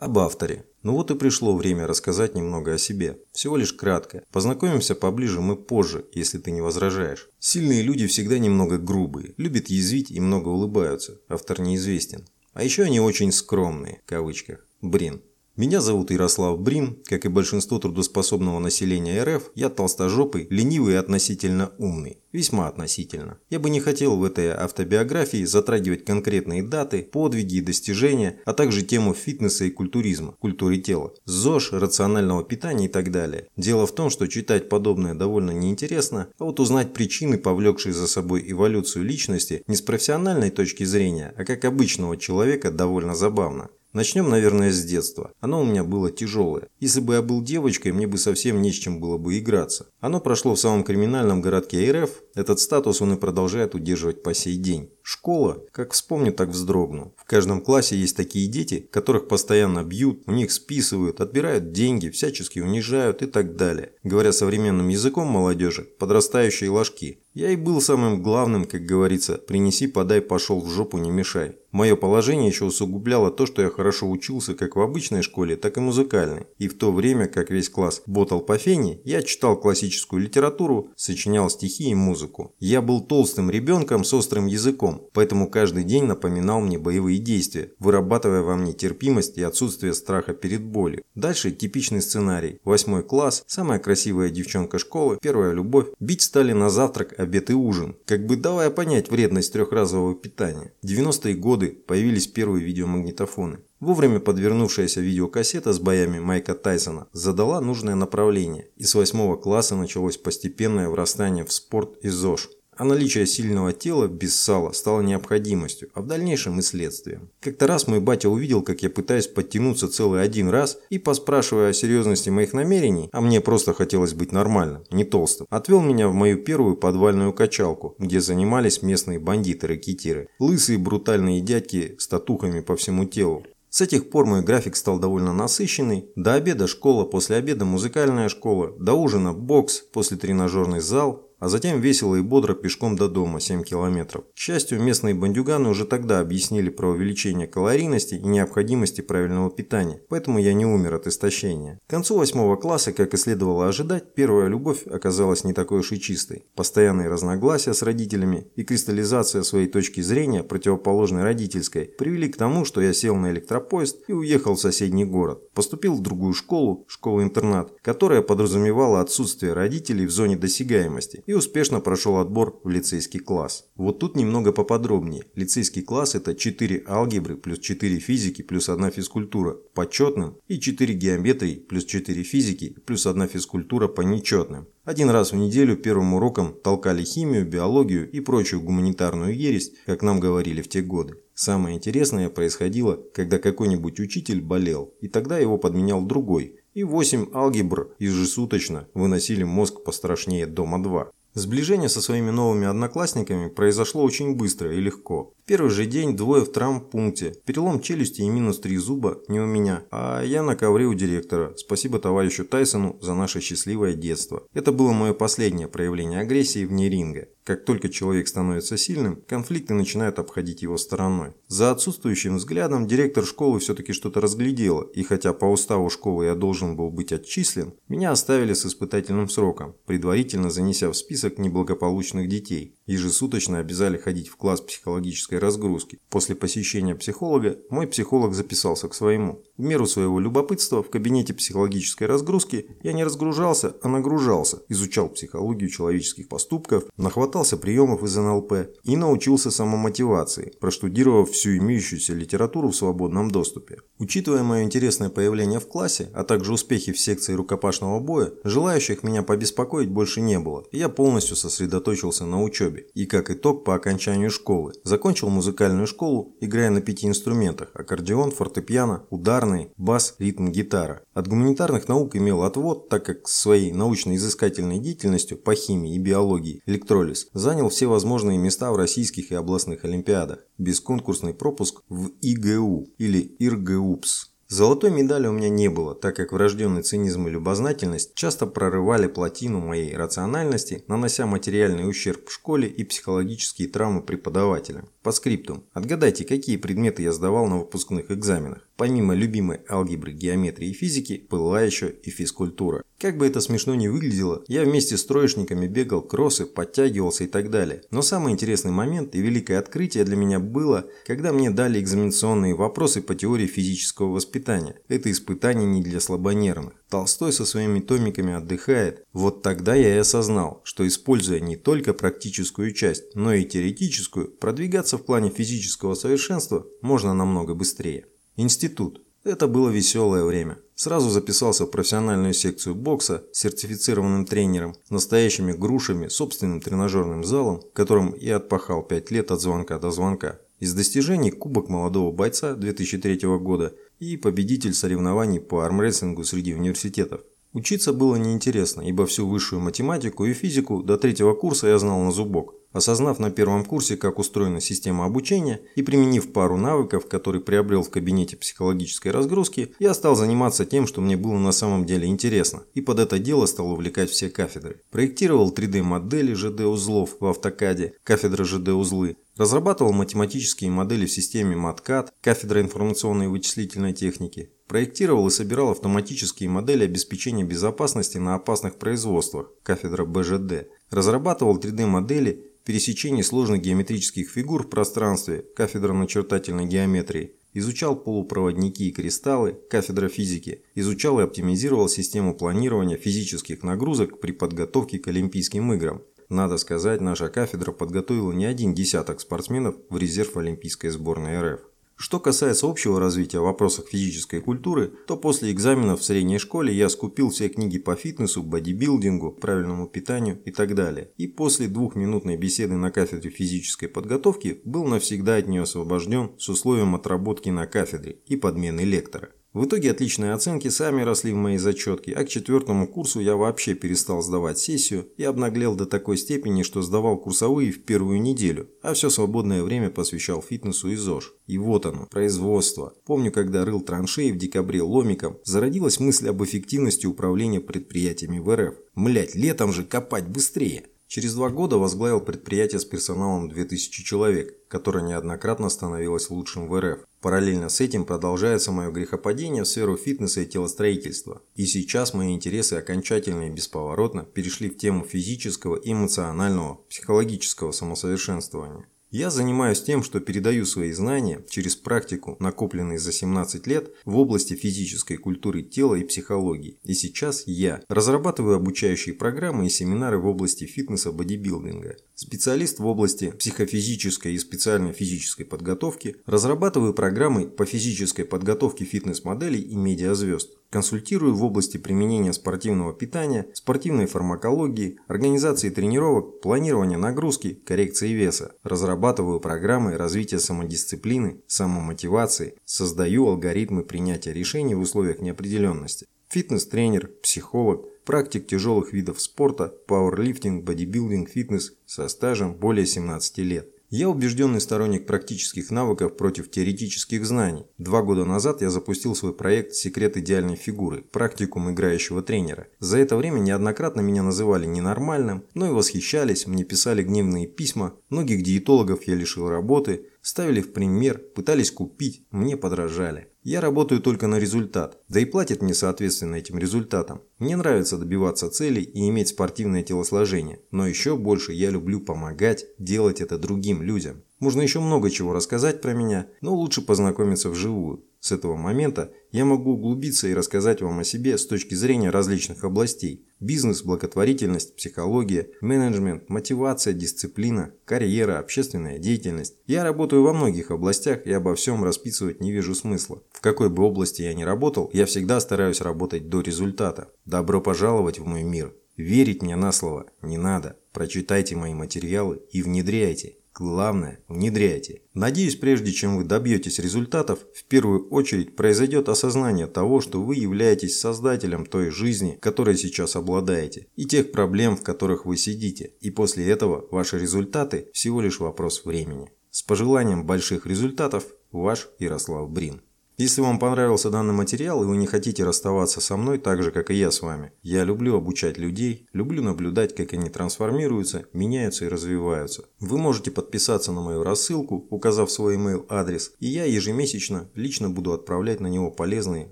Об авторе. Ну вот и пришло время рассказать немного о себе. Всего лишь кратко. Познакомимся поближе мы позже, если ты не возражаешь. Сильные люди всегда немного грубые, любят язвить и много улыбаются. Автор неизвестен. А еще они очень скромные, в кавычках. Брин. Меня зовут Ярослав Брин. Как и большинство трудоспособного населения РФ, я толстожопый, ленивый и относительно умный. Весьма относительно. Я бы не хотел в этой автобиографии затрагивать конкретные даты, подвиги и достижения, а также тему фитнеса и культуризма, культуры тела, ЗОЖ, рационального питания и так далее. Дело в том, что читать подобное довольно неинтересно, а вот узнать причины, повлекшие за собой эволюцию личности, не с профессиональной точки зрения, а как обычного человека, довольно забавно. Начнем, наверное, с детства. Оно у меня было тяжелое. Если бы я был девочкой, мне бы совсем не с чем было бы играться. Оно прошло в самом криминальном городке РФ. Этот статус он и продолжает удерживать по сей день. Школа, как вспомню, так вздрогну. В каждом классе есть такие дети, которых постоянно бьют, у них списывают, отбирают деньги, всячески унижают и так далее. Говоря современным языком молодежи, подрастающие ложки. Я и был самым главным, как говорится, принеси, подай, пошел в жопу, не мешай. Мое положение еще усугубляло то, что я хорошо учился как в обычной школе, так и музыкальной. И в то время, как весь класс ботал по фене, я читал классическую литературу, сочинял стихи и музыку. Я был толстым ребенком с острым языком, поэтому каждый день напоминал мне боевые действия, вырабатывая во мне терпимость и отсутствие страха перед болью. Дальше типичный сценарий. Восьмой класс, самая красивая девчонка школы, первая любовь. Бить стали на завтрак, обед и ужин. Как бы давая понять вредность трехразового питания. 90-е годы годы появились первые видеомагнитофоны. Вовремя подвернувшаяся видеокассета с боями Майка Тайсона задала нужное направление, и с восьмого класса началось постепенное врастание в спорт и ЗОЖ а наличие сильного тела без сала стало необходимостью, а в дальнейшем и следствием. Как-то раз мой батя увидел, как я пытаюсь подтянуться целый один раз и, поспрашивая о серьезности моих намерений, а мне просто хотелось быть нормальным, не толстым, отвел меня в мою первую подвальную качалку, где занимались местные бандиты-ракетиры, лысые брутальные дядьки с татухами по всему телу. С этих пор мой график стал довольно насыщенный. До обеда школа, после обеда музыкальная школа, до ужина бокс, после тренажерный зал, а затем весело и бодро пешком до дома 7 километров. К счастью, местные бандюганы уже тогда объяснили про увеличение калорийности и необходимости правильного питания, поэтому я не умер от истощения. К концу 8 класса, как и следовало ожидать, первая любовь оказалась не такой уж и чистой. Постоянные разногласия с родителями и кристаллизация своей точки зрения, противоположной родительской, привели к тому, что я сел на электропоезд и уехал в соседний город. Поступил в другую школу, школу-интернат, которая подразумевала отсутствие родителей в зоне досягаемости и успешно прошел отбор в лицейский класс. Вот тут немного поподробнее. Лицейский класс это 4 алгебры плюс 4 физики плюс 1 физкультура по четным и 4 геометрии плюс 4 физики плюс 1 физкультура по нечетным. Один раз в неделю первым уроком толкали химию, биологию и прочую гуманитарную ересь, как нам говорили в те годы. Самое интересное происходило, когда какой-нибудь учитель болел, и тогда его подменял другой, и 8 алгебр ежесуточно выносили мозг пострашнее дома-2. Сближение со своими новыми одноклассниками произошло очень быстро и легко. Первый же день двое в травмпункте. Перелом челюсти и минус три зуба не у меня, а я на ковре у директора. Спасибо товарищу Тайсону за наше счастливое детство. Это было мое последнее проявление агрессии вне ринга. Как только человек становится сильным, конфликты начинают обходить его стороной. За отсутствующим взглядом директор школы все-таки что-то разглядела, и хотя по уставу школы я должен был быть отчислен, меня оставили с испытательным сроком, предварительно занеся в список неблагополучных детей. Ежесуточно обязали ходить в класс психологической разгрузки. После посещения психолога мой психолог записался к своему. В меру своего любопытства в кабинете психологической разгрузки я не разгружался, а нагружался, изучал психологию человеческих поступков, нахватался приемов из НЛП и научился самомотивации, проштудировав всю имеющуюся литературу в свободном доступе. Учитывая мое интересное появление в классе, а также успехи в секции рукопашного боя, желающих меня побеспокоить больше не было, и я полностью сосредоточился на учебе. И как итог по окончанию школы, закончил музыкальную школу, играя на пяти инструментах – аккордеон, фортепиано, ударный, бас, ритм, гитара. От гуманитарных наук имел отвод, так как своей научно-изыскательной деятельностью по химии и биологии электролиз занял все возможные места в российских и областных олимпиадах. Бесконкурсный пропуск в ИГУ или ИРГУПС Золотой медали у меня не было, так как врожденный цинизм и любознательность часто прорывали плотину моей рациональности, нанося материальный ущерб в школе и психологические травмы преподавателям. По скриптум. Отгадайте, какие предметы я сдавал на выпускных экзаменах. Помимо любимой алгебры, геометрии и физики, была еще и физкультура. Как бы это смешно ни выглядело, я вместе с троечниками бегал кроссы, подтягивался и так далее. Но самый интересный момент и великое открытие для меня было, когда мне дали экзаменационные вопросы по теории физического воспитания. Это испытание не для слабонервных. Толстой со своими томиками отдыхает. Вот тогда я и осознал, что используя не только практическую часть, но и теоретическую, продвигаться в плане физического совершенства можно намного быстрее. Институт. Это было веселое время. Сразу записался в профессиональную секцию бокса с сертифицированным тренером, настоящими грушами, собственным тренажерным залом, которым и отпахал 5 лет от звонка до звонка. Из достижений Кубок молодого бойца 2003 года и победитель соревнований по армрестлингу среди университетов. Учиться было неинтересно, ибо всю высшую математику и физику до третьего курса я знал на зубок. Осознав на первом курсе, как устроена система обучения, и применив пару навыков, которые приобрел в кабинете психологической разгрузки, я стал заниматься тем, что мне было на самом деле интересно, и под это дело стал увлекать все кафедры. Проектировал 3D-модели ЖД-узлов в автокаде, кафедра ЖД-узлы, разрабатывал математические модели в системе MATCAD, кафедра информационной и вычислительной техники, проектировал и собирал автоматические модели обеспечения безопасности на опасных производствах, кафедра БЖД, разрабатывал 3D-модели пересечении сложных геометрических фигур в пространстве, кафедра начертательной геометрии, изучал полупроводники и кристаллы, кафедра физики, изучал и оптимизировал систему планирования физических нагрузок при подготовке к Олимпийским играм. Надо сказать, наша кафедра подготовила не один десяток спортсменов в резерв Олимпийской сборной РФ. Что касается общего развития в вопросах физической культуры, то после экзаменов в средней школе я скупил все книги по фитнесу, бодибилдингу, правильному питанию и так далее. И после двухминутной беседы на кафедре физической подготовки был навсегда от нее освобожден с условием отработки на кафедре и подмены лектора. В итоге отличные оценки сами росли в моей зачетке, а к четвертому курсу я вообще перестал сдавать сессию и обнаглел до такой степени, что сдавал курсовые в первую неделю, а все свободное время посвящал фитнесу и ЗОЖ. И вот оно, производство. Помню, когда рыл траншеи в декабре ломиком, зародилась мысль об эффективности управления предприятиями в РФ. Млять, летом же копать быстрее. Через два года возглавил предприятие с персоналом 2000 человек, которое неоднократно становилось лучшим в РФ. Параллельно с этим продолжается мое грехопадение в сферу фитнеса и телостроительства. И сейчас мои интересы окончательно и бесповоротно перешли в тему физического, эмоционального, психологического самосовершенствования. Я занимаюсь тем, что передаю свои знания через практику, накопленные за 17 лет в области физической культуры тела и психологии. И сейчас я разрабатываю обучающие программы и семинары в области фитнеса-бодибилдинга. Специалист в области психофизической и специальной физической подготовки, разрабатываю программы по физической подготовке фитнес-моделей и медиазвезд. Консультирую в области применения спортивного питания, спортивной фармакологии, организации тренировок, планирования нагрузки, коррекции веса. Разрабатываю программы развития самодисциплины, самомотивации, создаю алгоритмы принятия решений в условиях неопределенности. Фитнес-тренер, психолог, практик тяжелых видов спорта, пауэрлифтинг, бодибилдинг, фитнес со стажем более 17 лет. Я убежденный сторонник практических навыков против теоретических знаний. Два года назад я запустил свой проект «Секрет идеальной фигуры» – практикум играющего тренера. За это время неоднократно меня называли ненормальным, но и восхищались, мне писали гневные письма, многих диетологов я лишил работы, ставили в пример, пытались купить, мне подражали. Я работаю только на результат, да и платят мне соответственно этим результатам. Мне нравится добиваться целей и иметь спортивное телосложение, но еще больше я люблю помогать делать это другим людям. Можно еще много чего рассказать про меня, но лучше познакомиться вживую. С этого момента я могу углубиться и рассказать вам о себе с точки зрения различных областей. Бизнес, благотворительность, психология, менеджмент, мотивация, дисциплина, карьера, общественная деятельность. Я работаю во многих областях и обо всем расписывать не вижу смысла. В какой бы области я ни работал, я всегда стараюсь работать до результата. Добро пожаловать в мой мир. Верить мне на слово не надо. Прочитайте мои материалы и внедряйте. Главное, внедряйте. Надеюсь, прежде чем вы добьетесь результатов, в первую очередь произойдет осознание того, что вы являетесь создателем той жизни, которой сейчас обладаете, и тех проблем, в которых вы сидите. И после этого ваши результаты всего лишь вопрос времени. С пожеланием больших результатов, ваш Ярослав Брин. Если вам понравился данный материал и вы не хотите расставаться со мной так же, как и я с вами, я люблю обучать людей, люблю наблюдать, как они трансформируются, меняются и развиваются. Вы можете подписаться на мою рассылку, указав свой email адрес, и я ежемесячно лично буду отправлять на него полезные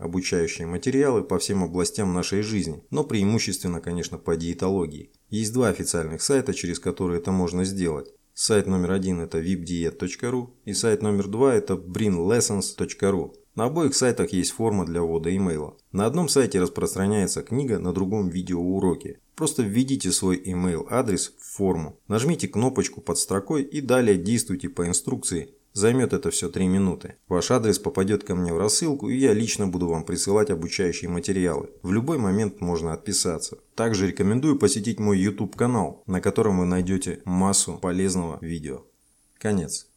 обучающие материалы по всем областям нашей жизни, но преимущественно, конечно, по диетологии. Есть два официальных сайта, через которые это можно сделать. Сайт номер один это vipdiet.ru и сайт номер два это brinlessons.ru. На обоих сайтах есть форма для ввода имейла. На одном сайте распространяется книга, на другом видеоуроки. Просто введите свой email адрес в форму, нажмите кнопочку под строкой и далее действуйте по инструкции. Займет это все 3 минуты. Ваш адрес попадет ко мне в рассылку, и я лично буду вам присылать обучающие материалы. В любой момент можно отписаться. Также рекомендую посетить мой YouTube канал, на котором вы найдете массу полезного видео. Конец.